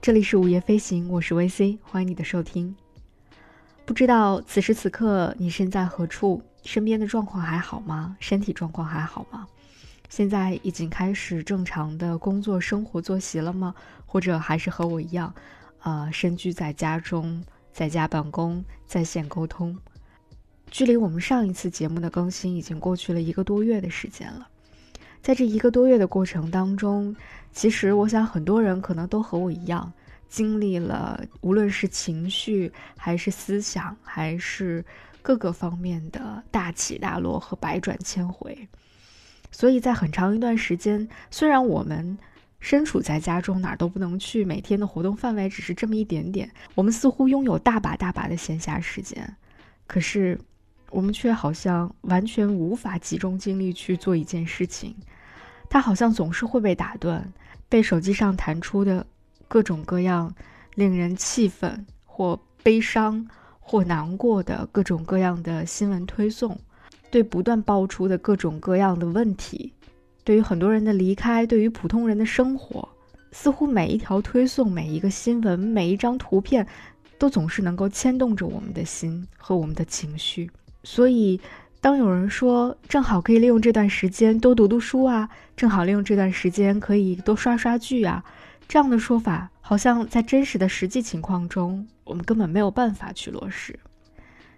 这里是午夜飞行，我是 VC，欢迎你的收听。不知道此时此刻你身在何处，身边的状况还好吗？身体状况还好吗？现在已经开始正常的工作生活作息了吗？或者还是和我一样，呃，身居在家中，在家办公，在线沟通？距离我们上一次节目的更新已经过去了一个多月的时间了。在这一个多月的过程当中，其实我想很多人可能都和我一样，经历了无论是情绪还是思想，还是各个方面的大起大落和百转千回。所以在很长一段时间，虽然我们身处在家中，哪儿都不能去，每天的活动范围只是这么一点点，我们似乎拥有大把大把的闲暇时间，可是我们却好像完全无法集中精力去做一件事情。它好像总是会被打断，被手机上弹出的各种各样令人气愤或悲伤或难过的各种各样的新闻推送，对不断爆出的各种各样的问题，对于很多人的离开，对于普通人的生活，似乎每一条推送、每一个新闻、每一张图片，都总是能够牵动着我们的心和我们的情绪，所以。当有人说正好可以利用这段时间多读读书啊，正好利用这段时间可以多刷刷剧啊，这样的说法好像在真实的实际情况中，我们根本没有办法去落实。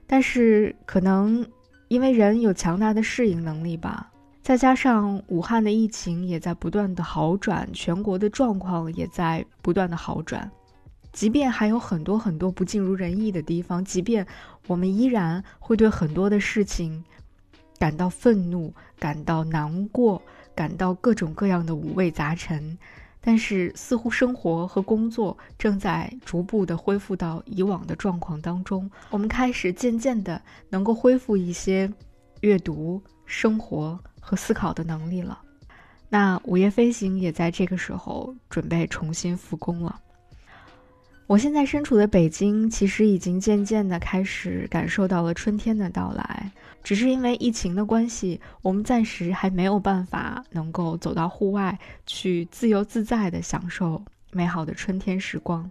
但是可能因为人有强大的适应能力吧，再加上武汉的疫情也在不断的好转，全国的状况也在不断的好转，即便还有很多很多不尽如人意的地方，即便我们依然会对很多的事情。感到愤怒，感到难过，感到各种各样的五味杂陈，但是似乎生活和工作正在逐步的恢复到以往的状况当中。我们开始渐渐的能够恢复一些阅读、生活和思考的能力了。那午夜飞行也在这个时候准备重新复工了。我现在身处的北京，其实已经渐渐的开始感受到了春天的到来。只是因为疫情的关系，我们暂时还没有办法能够走到户外去自由自在的享受美好的春天时光。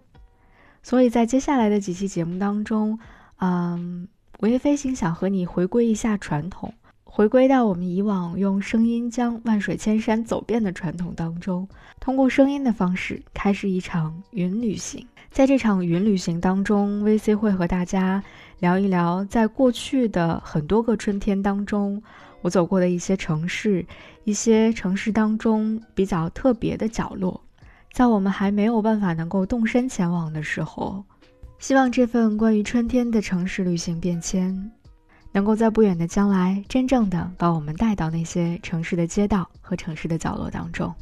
所以在接下来的几期节目当中，嗯，午夜飞行想和你回归一下传统，回归到我们以往用声音将万水千山走遍的传统当中，通过声音的方式开始一场云旅行。在这场云旅行当中，VC 会和大家聊一聊，在过去的很多个春天当中，我走过的一些城市，一些城市当中比较特别的角落。在我们还没有办法能够动身前往的时候，希望这份关于春天的城市旅行变迁，能够在不远的将来，真正的把我们带到那些城市的街道和城市的角落当中。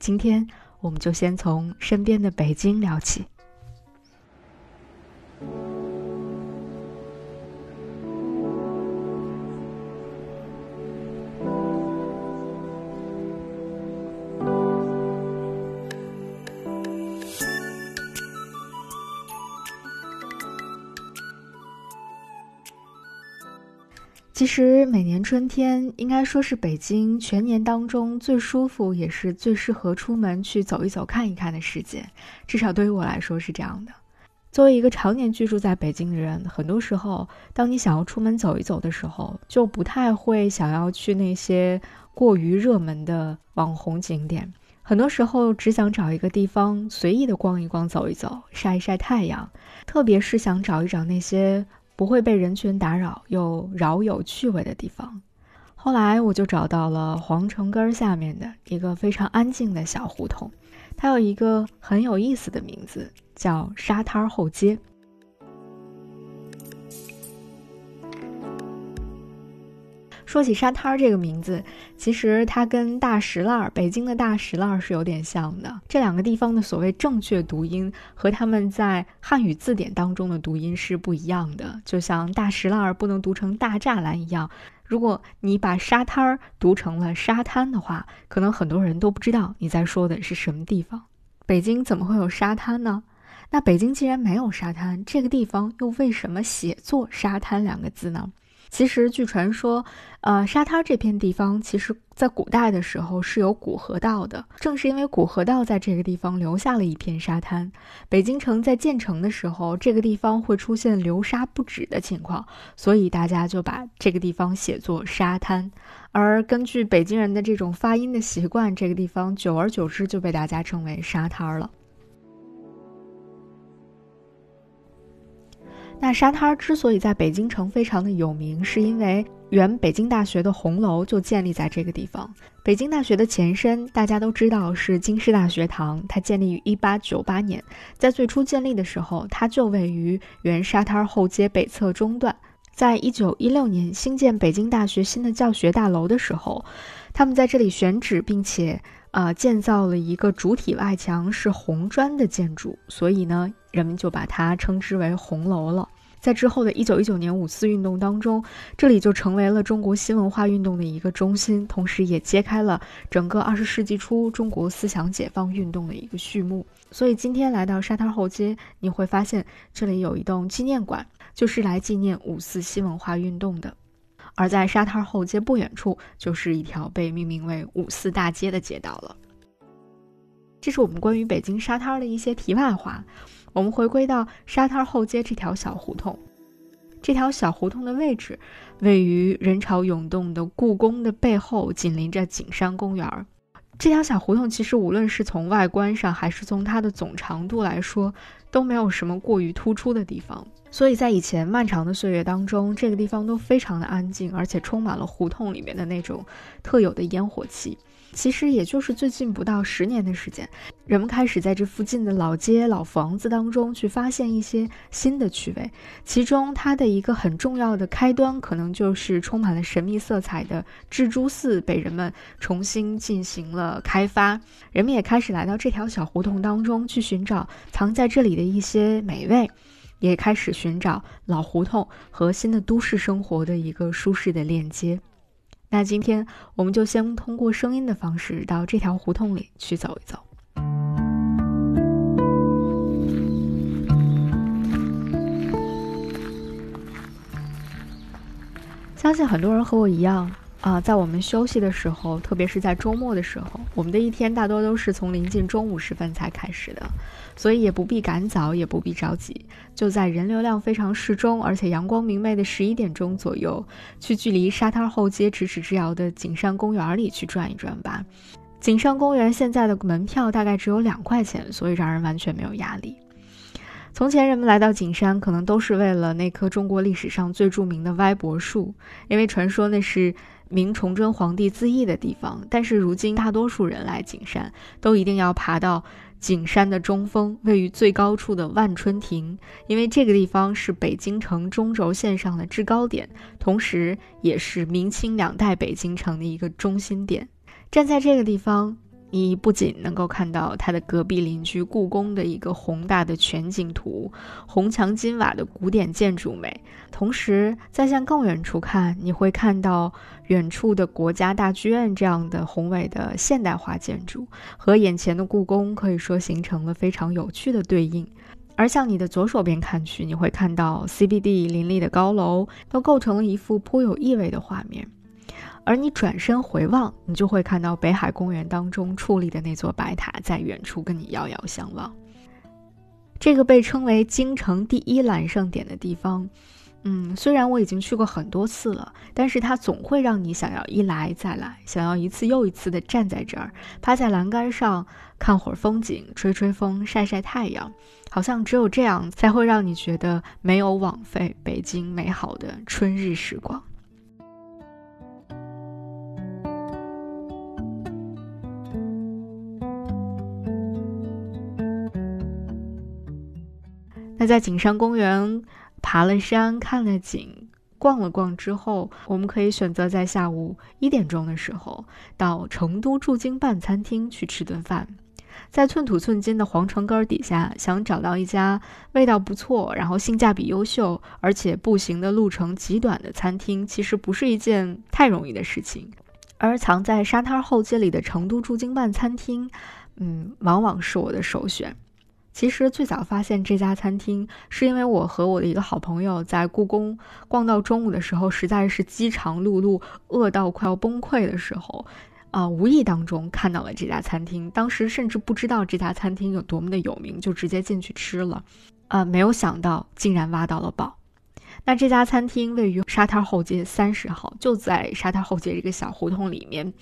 今天，我们就先从身边的北京聊起。其实每年春天应该说是北京全年当中最舒服，也是最适合出门去走一走、看一看的时节。至少对于我来说是这样的。作为一个常年居住在北京的人，很多时候，当你想要出门走一走的时候，就不太会想要去那些过于热门的网红景点。很多时候，只想找一个地方随意的逛一逛、走一走、晒一晒太阳。特别是想找一找那些。不会被人群打扰又饶有趣味的地方。后来我就找到了皇城根儿下面的一个非常安静的小胡同，它有一个很有意思的名字，叫沙滩后街。说起沙滩这个名字，其实它跟大石烂，北京的大石烂是有点像的。这两个地方的所谓正确读音和他们在汉语字典当中的读音是不一样的。就像大石烂不能读成大栅栏一样，如果你把沙滩儿读成了沙滩的话，可能很多人都不知道你在说的是什么地方。北京怎么会有沙滩呢？那北京既然没有沙滩，这个地方又为什么写作沙滩两个字呢？其实，据传说，呃，沙滩这片地方其实在古代的时候是有古河道的。正是因为古河道在这个地方留下了一片沙滩，北京城在建成的时候，这个地方会出现流沙不止的情况，所以大家就把这个地方写作沙滩。而根据北京人的这种发音的习惯，这个地方久而久之就被大家称为沙滩了。那沙滩之所以在北京城非常的有名，是因为原北京大学的红楼就建立在这个地方。北京大学的前身大家都知道是京师大学堂，它建立于一八九八年。在最初建立的时候，它就位于原沙滩后街北侧中段。在一九一六年新建北京大学新的教学大楼的时候，他们在这里选址，并且呃建造了一个主体外墙是红砖的建筑，所以呢。人们就把它称之为红楼了。在之后的一九一九年五四运动当中，这里就成为了中国新文化运动的一个中心，同时也揭开了整个二十世纪初中国思想解放运动的一个序幕。所以今天来到沙滩后街，你会发现这里有一栋纪念馆，就是来纪念五四新文化运动的。而在沙滩后街不远处，就是一条被命名为五四大街的街道了。这是我们关于北京沙滩的一些题外话。我们回归到沙滩后街这条小胡同，这条小胡同的位置位于人潮涌动的故宫的背后，紧邻着景山公园。这条小胡同其实无论是从外观上，还是从它的总长度来说，都没有什么过于突出的地方。所以在以前漫长的岁月当中，这个地方都非常的安静，而且充满了胡同里面的那种特有的烟火气。其实也就是最近不到十年的时间，人们开始在这附近的老街、老房子当中去发现一些新的趣味。其中，它的一个很重要的开端，可能就是充满了神秘色彩的蜘蛛寺被人们重新进行了开发。人们也开始来到这条小胡同当中去寻找藏在这里的一些美味，也开始寻找老胡同和新的都市生活的一个舒适的链接。那今天我们就先通过声音的方式到这条胡同里去走一走。相信很多人和我一样。啊，在我们休息的时候，特别是在周末的时候，我们的一天大多都是从临近中午时分才开始的，所以也不必赶早，也不必着急，就在人流量非常适中，而且阳光明媚的十一点钟左右，去距离沙滩后街咫尺之遥的景山公园里去转一转吧。景山公园现在的门票大概只有两块钱，所以让人完全没有压力。从前人们来到景山，可能都是为了那棵中国历史上最著名的歪脖树，因为传说那是。明崇祯皇帝自缢的地方，但是如今大多数人来景山，都一定要爬到景山的中峰，位于最高处的万春亭，因为这个地方是北京城中轴线上的制高点，同时也是明清两代北京城的一个中心点。站在这个地方。你不仅能够看到它的隔壁邻居故宫的一个宏大的全景图，红墙金瓦的古典建筑美，同时再向更远处看，你会看到远处的国家大剧院这样的宏伟的现代化建筑，和眼前的故宫可以说形成了非常有趣的对应。而向你的左手边看去，你会看到 CBD 林立的高楼，都构成了一幅颇有意味的画面。而你转身回望，你就会看到北海公园当中矗立的那座白塔在远处跟你遥遥相望。这个被称为京城第一揽胜点的地方，嗯，虽然我已经去过很多次了，但是它总会让你想要一来再来，想要一次又一次的站在这儿，趴在栏杆上看会儿风景，吹吹风，晒晒太阳，好像只有这样才会让你觉得没有枉费北京美好的春日时光。那在景山公园爬了山、看了景、逛了逛之后，我们可以选择在下午一点钟的时候到成都驻京办餐厅去吃顿饭。在寸土寸金的皇城根儿底下，想找到一家味道不错、然后性价比优秀，而且步行的路程极短的餐厅，其实不是一件太容易的事情。而藏在沙滩后街里的成都驻京办餐厅，嗯，往往是我的首选。其实最早发现这家餐厅，是因为我和我的一个好朋友在故宫逛到中午的时候，实在是饥肠辘辘、饿到快要崩溃的时候，啊，无意当中看到了这家餐厅。当时甚至不知道这家餐厅有多么的有名，就直接进去吃了，啊，没有想到竟然挖到了宝。那这家餐厅位于沙滩后街三十号，就在沙滩后街这个小胡同里面。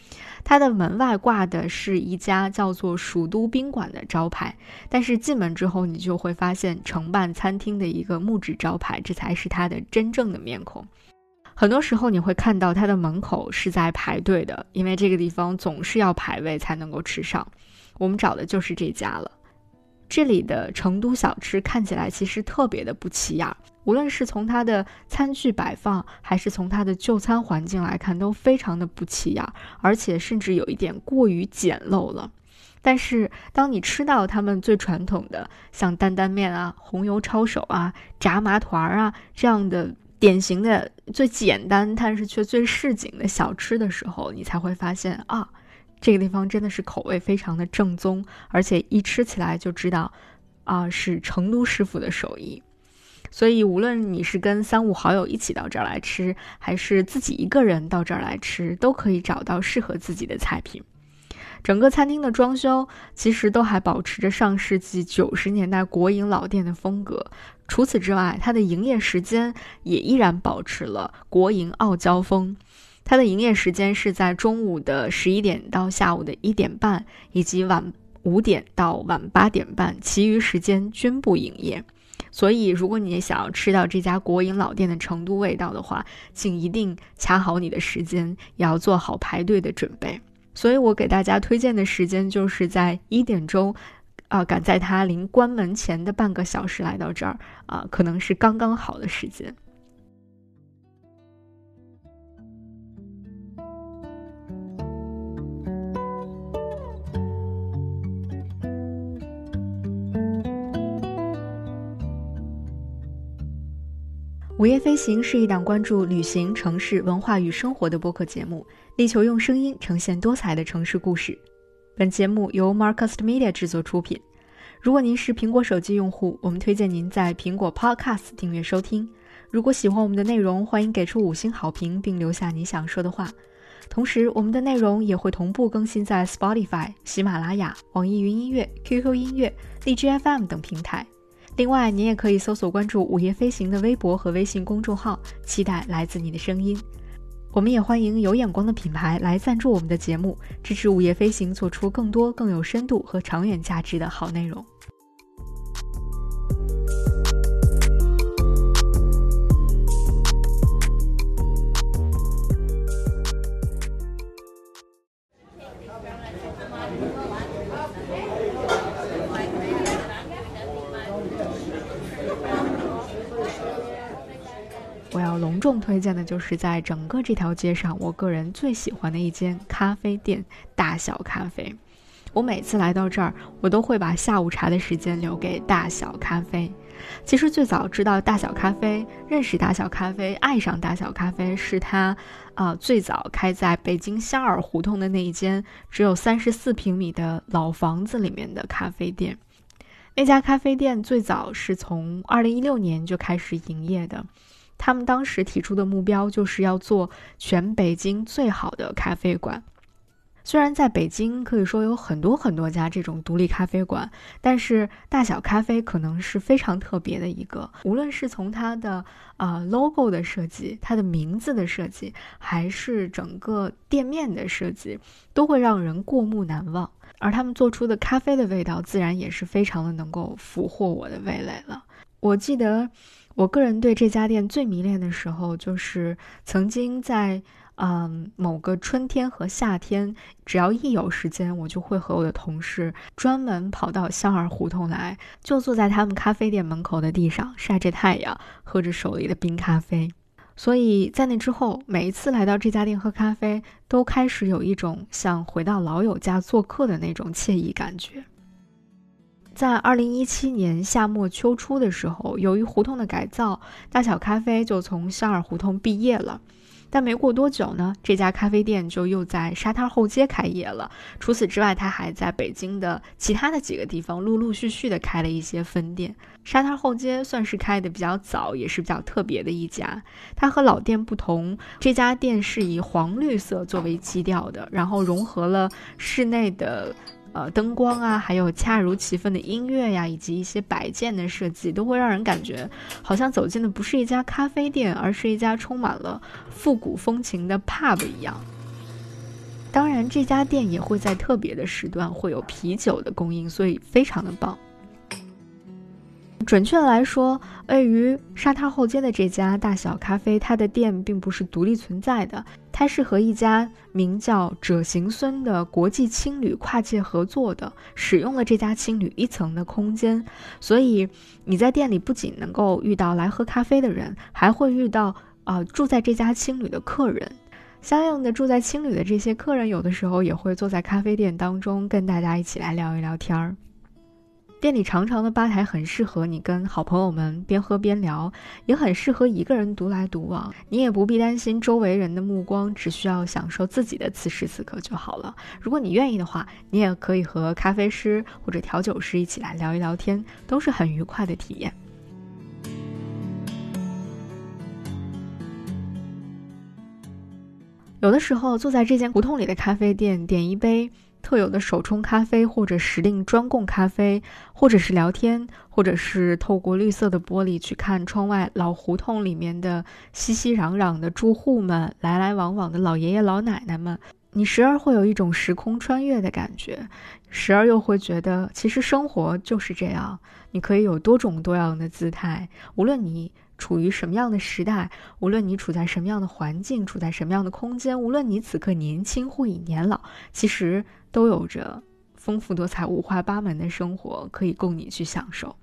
它的门外挂的是一家叫做“蜀都宾馆”的招牌，但是进门之后，你就会发现承办餐厅的一个木质招牌，这才是它的真正的面孔。很多时候你会看到它的门口是在排队的，因为这个地方总是要排位才能够吃上。我们找的就是这家了。这里的成都小吃看起来其实特别的不起眼，无论是从它的餐具摆放，还是从它的就餐环境来看，都非常的不起眼，而且甚至有一点过于简陋了。但是当你吃到他们最传统的，像担担面啊、红油抄手啊、炸麻团儿啊这样的典型的最简单但是却最市井的小吃的时候，你才会发现啊。这个地方真的是口味非常的正宗，而且一吃起来就知道，啊，是成都师傅的手艺。所以，无论你是跟三五好友一起到这儿来吃，还是自己一个人到这儿来吃，都可以找到适合自己的菜品。整个餐厅的装修其实都还保持着上世纪九十年代国营老店的风格。除此之外，它的营业时间也依然保持了国营傲娇风。它的营业时间是在中午的十一点到下午的一点半，以及晚五点到晚八点半，其余时间均不营业。所以，如果你想要吃到这家国营老店的成都味道的话，请一定卡好你的时间，也要做好排队的准备。所以我给大家推荐的时间就是在一点钟，啊，赶在它临关门前的半个小时来到这儿，啊，可能是刚刚好的时间。午夜飞行是一档关注旅行、城市文化与生活的播客节目，力求用声音呈现多彩的城市故事。本节目由 Marcast Media 制作出品。如果您是苹果手机用户，我们推荐您在苹果 Podcast 订阅收听。如果喜欢我们的内容，欢迎给出五星好评并留下你想说的话。同时，我们的内容也会同步更新在 Spotify、喜马拉雅、网易云音乐、QQ 音乐、荔枝 FM 等平台。另外，你也可以搜索关注“午夜飞行”的微博和微信公众号，期待来自你的声音。我们也欢迎有眼光的品牌来赞助我们的节目，支持“午夜飞行”做出更多更有深度和长远价值的好内容。隆重推荐的就是在整个这条街上，我个人最喜欢的一间咖啡店——大小咖啡。我每次来到这儿，我都会把下午茶的时间留给大小咖啡。其实最早知道大小咖啡、认识大小咖啡、爱上大小咖啡，是他，啊，最早开在北京香饵胡同的那一间只有三十四平米的老房子里面的咖啡店。那家咖啡店最早是从二零一六年就开始营业的。他们当时提出的目标就是要做全北京最好的咖啡馆。虽然在北京可以说有很多很多家这种独立咖啡馆，但是大小咖啡可能是非常特别的一个。无论是从它的啊 logo 的设计、它的名字的设计，还是整个店面的设计，都会让人过目难忘。而他们做出的咖啡的味道，自然也是非常的能够俘获我的味蕾了。我记得。我个人对这家店最迷恋的时候，就是曾经在嗯某个春天和夏天，只要一有时间，我就会和我的同事专门跑到香儿胡同来，就坐在他们咖啡店门口的地上晒着太阳，喝着手里的冰咖啡。所以在那之后，每一次来到这家店喝咖啡，都开始有一种像回到老友家做客的那种惬意感觉。在二零一七年夏末秋初的时候，由于胡同的改造，大小咖啡就从香饵胡同毕业了。但没过多久呢，这家咖啡店就又在沙滩后街开业了。除此之外，它还在北京的其他的几个地方陆陆续续的开了一些分店。沙滩后街算是开的比较早，也是比较特别的一家。它和老店不同，这家店是以黄绿色作为基调的，然后融合了室内的。呃，灯光啊，还有恰如其分的音乐呀，以及一些摆件的设计，都会让人感觉好像走进的不是一家咖啡店，而是一家充满了复古风情的 pub 一样。当然，这家店也会在特别的时段会有啤酒的供应，所以非常的棒。准确的来说，位于沙滩后街的这家大小咖啡，它的店并不是独立存在的，它是和一家名叫者行孙的国际青旅跨界合作的，使用了这家青旅一层的空间，所以你在店里不仅能够遇到来喝咖啡的人，还会遇到啊住在这家青旅的客人。相应的，住在青旅的这些客人，有的时候也会坐在咖啡店当中，跟大家一起来聊一聊天儿。店里长长的吧台很适合你跟好朋友们边喝边聊，也很适合一个人独来独往。你也不必担心周围人的目光，只需要享受自己的此时此刻就好了。如果你愿意的话，你也可以和咖啡师或者调酒师一起来聊一聊天，都是很愉快的体验。有的时候坐在这间胡同里的咖啡店，点一杯。特有的手冲咖啡，或者时令专供咖啡，或者是聊天，或者是透过绿色的玻璃去看窗外老胡同里面的熙熙攘攘的住户们，来来往往的老爷爷老奶奶们，你时而会有一种时空穿越的感觉，时而又会觉得，其实生活就是这样，你可以有多种多样的姿态，无论你。处于什么样的时代，无论你处在什么样的环境，处在什么样的空间，无论你此刻年轻或已年老，其实都有着丰富多彩、五花八门的生活可以供你去享受。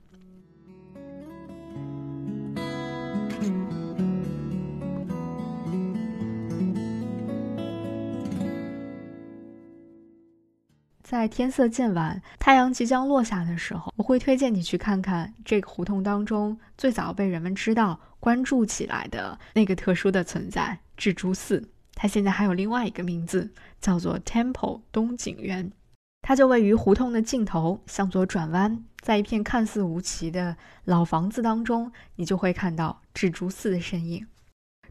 在天色渐晚、太阳即将落下的时候，我会推荐你去看看这个胡同当中最早被人们知道、关注起来的那个特殊的存在——蜘蛛寺。它现在还有另外一个名字，叫做 Temple 东景园。它就位于胡同的尽头，向左转弯，在一片看似无奇的老房子当中，你就会看到智珠寺的身影。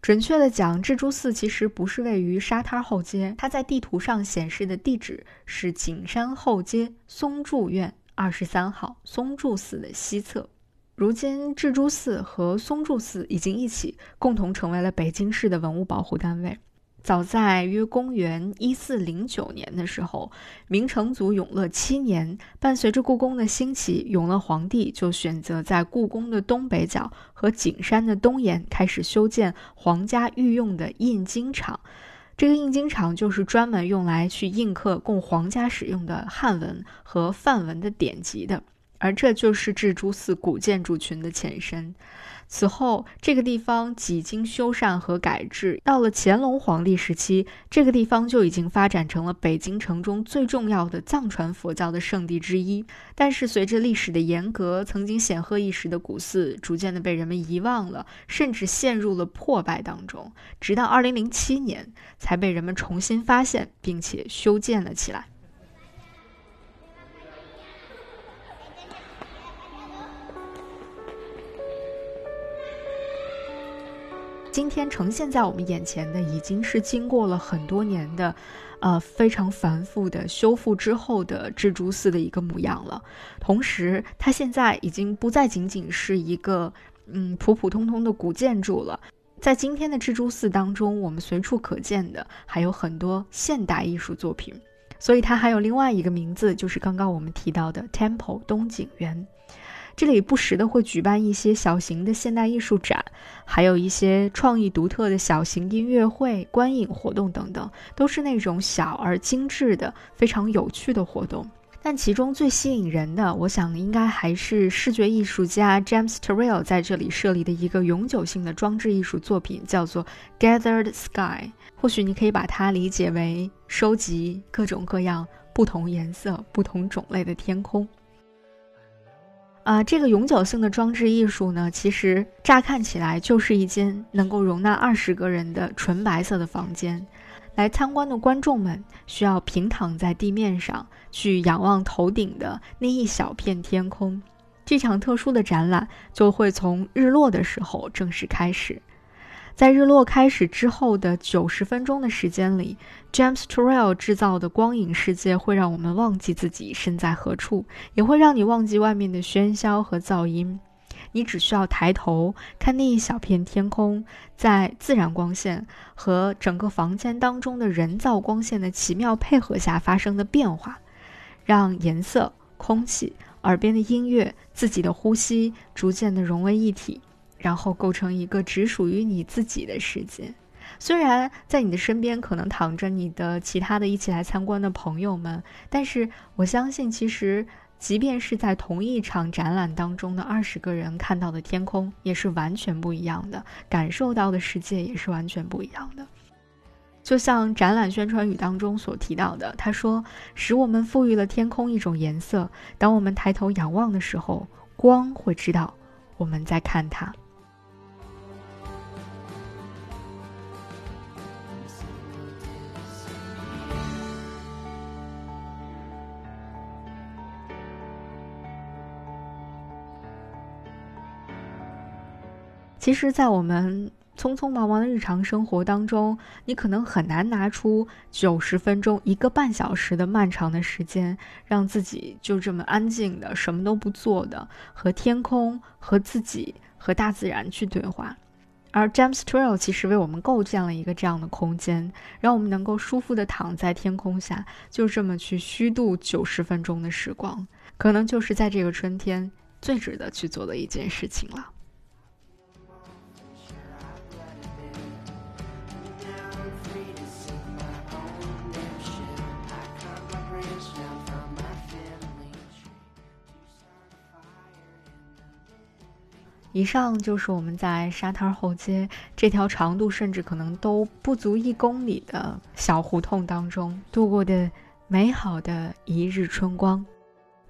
准确的讲，智珠寺其实不是位于沙滩后街，它在地图上显示的地址是景山后街松柱院二十三号松柱寺的西侧。如今，智珠寺和松柱寺已经一起共同成为了北京市的文物保护单位。早在约公元一四零九年的时候，明成祖永乐七年，伴随着故宫的兴起，永乐皇帝就选择在故宫的东北角和景山的东沿开始修建皇家御用的印经厂。这个印经厂就是专门用来去印刻供皇家使用的汉文和梵文的典籍的，而这就是智珠寺古建筑群的前身。此后，这个地方几经修缮和改制，到了乾隆皇帝时期，这个地方就已经发展成了北京城中最重要的藏传佛教的圣地之一。但是，随着历史的沿革，曾经显赫一时的古寺逐渐的被人们遗忘了，甚至陷入了破败当中。直到2007年，才被人们重新发现，并且修建了起来。今天呈现在我们眼前的，已经是经过了很多年的，呃，非常繁复的修复之后的蜘蛛寺的一个模样了。同时，它现在已经不再仅仅是一个，嗯，普普通通的古建筑了。在今天的蜘蛛寺当中，我们随处可见的还有很多现代艺术作品，所以它还有另外一个名字，就是刚刚我们提到的 Temple 东景园。这里不时的会举办一些小型的现代艺术展，还有一些创意独特的小型音乐会、观影活动等等，都是那种小而精致的、非常有趣的活动。但其中最吸引人的，我想应该还是视觉艺术家 James Turrell 在这里设立的一个永久性的装置艺术作品，叫做 Gathered Sky。或许你可以把它理解为收集各种各样、不同颜色、不同种类的天空。啊，这个永久性的装置艺术呢，其实乍看起来就是一间能够容纳二十个人的纯白色的房间。来参观的观众们需要平躺在地面上，去仰望头顶的那一小片天空。这场特殊的展览就会从日落的时候正式开始。在日落开始之后的九十分钟的时间里，James Turrell 制造的光影世界会让我们忘记自己身在何处，也会让你忘记外面的喧嚣和噪音。你只需要抬头看那一小片天空，在自然光线和整个房间当中的人造光线的奇妙配合下发生的变化，让颜色、空气、耳边的音乐、自己的呼吸逐渐的融为一体。然后构成一个只属于你自己的世界。虽然在你的身边可能躺着你的其他的一起来参观的朋友们，但是我相信，其实即便是在同一场展览当中的二十个人看到的天空也是完全不一样的，感受到的世界也是完全不一样的。就像展览宣传语当中所提到的，他说：“使我们赋予了天空一种颜色。当我们抬头仰望的时候，光会知道我们在看它。”其实，在我们匆匆忙忙的日常生活当中，你可能很难拿出九十分钟、一个半小时的漫长的时间，让自己就这么安静的什么都不做的，和天空、和自己、和大自然去对话。而 James Turrell 其实为我们构建了一个这样的空间，让我们能够舒服的躺在天空下，就这么去虚度九十分钟的时光，可能就是在这个春天最值得去做的一件事情了。以上就是我们在沙滩后街这条长度甚至可能都不足一公里的小胡同当中度过的美好的一日春光。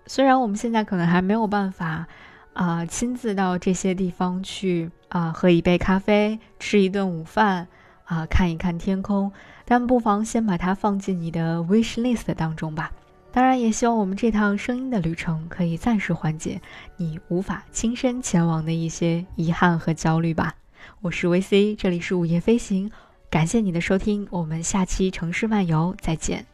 虽然我们现在可能还没有办法，啊，亲自到这些地方去啊，喝一杯咖啡，吃一顿午饭，啊，看一看天空，但不妨先把它放进你的 wish list 当中吧。当然，也希望我们这趟声音的旅程可以暂时缓解你无法亲身前往的一些遗憾和焦虑吧。我是维 C，这里是午夜飞行，感谢你的收听，我们下期城市漫游再见。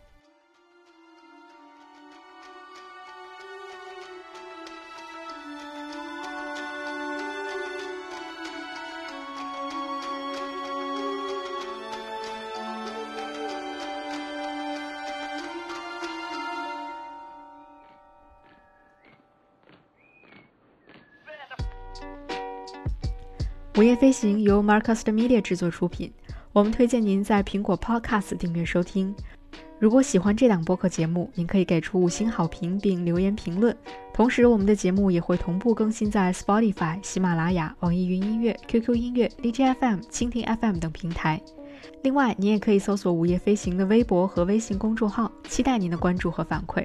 午夜飞行由 Marcus Media 制作出品，我们推荐您在苹果 Podcast 订阅收听。如果喜欢这档播客节目，您可以给出五星好评并留言评论。同时，我们的节目也会同步更新在 Spotify、喜马拉雅、网易云音乐、QQ 音乐、荔枝 FM、蜻蜓 FM 等平台。另外，您也可以搜索“午夜飞行”的微博和微信公众号，期待您的关注和反馈。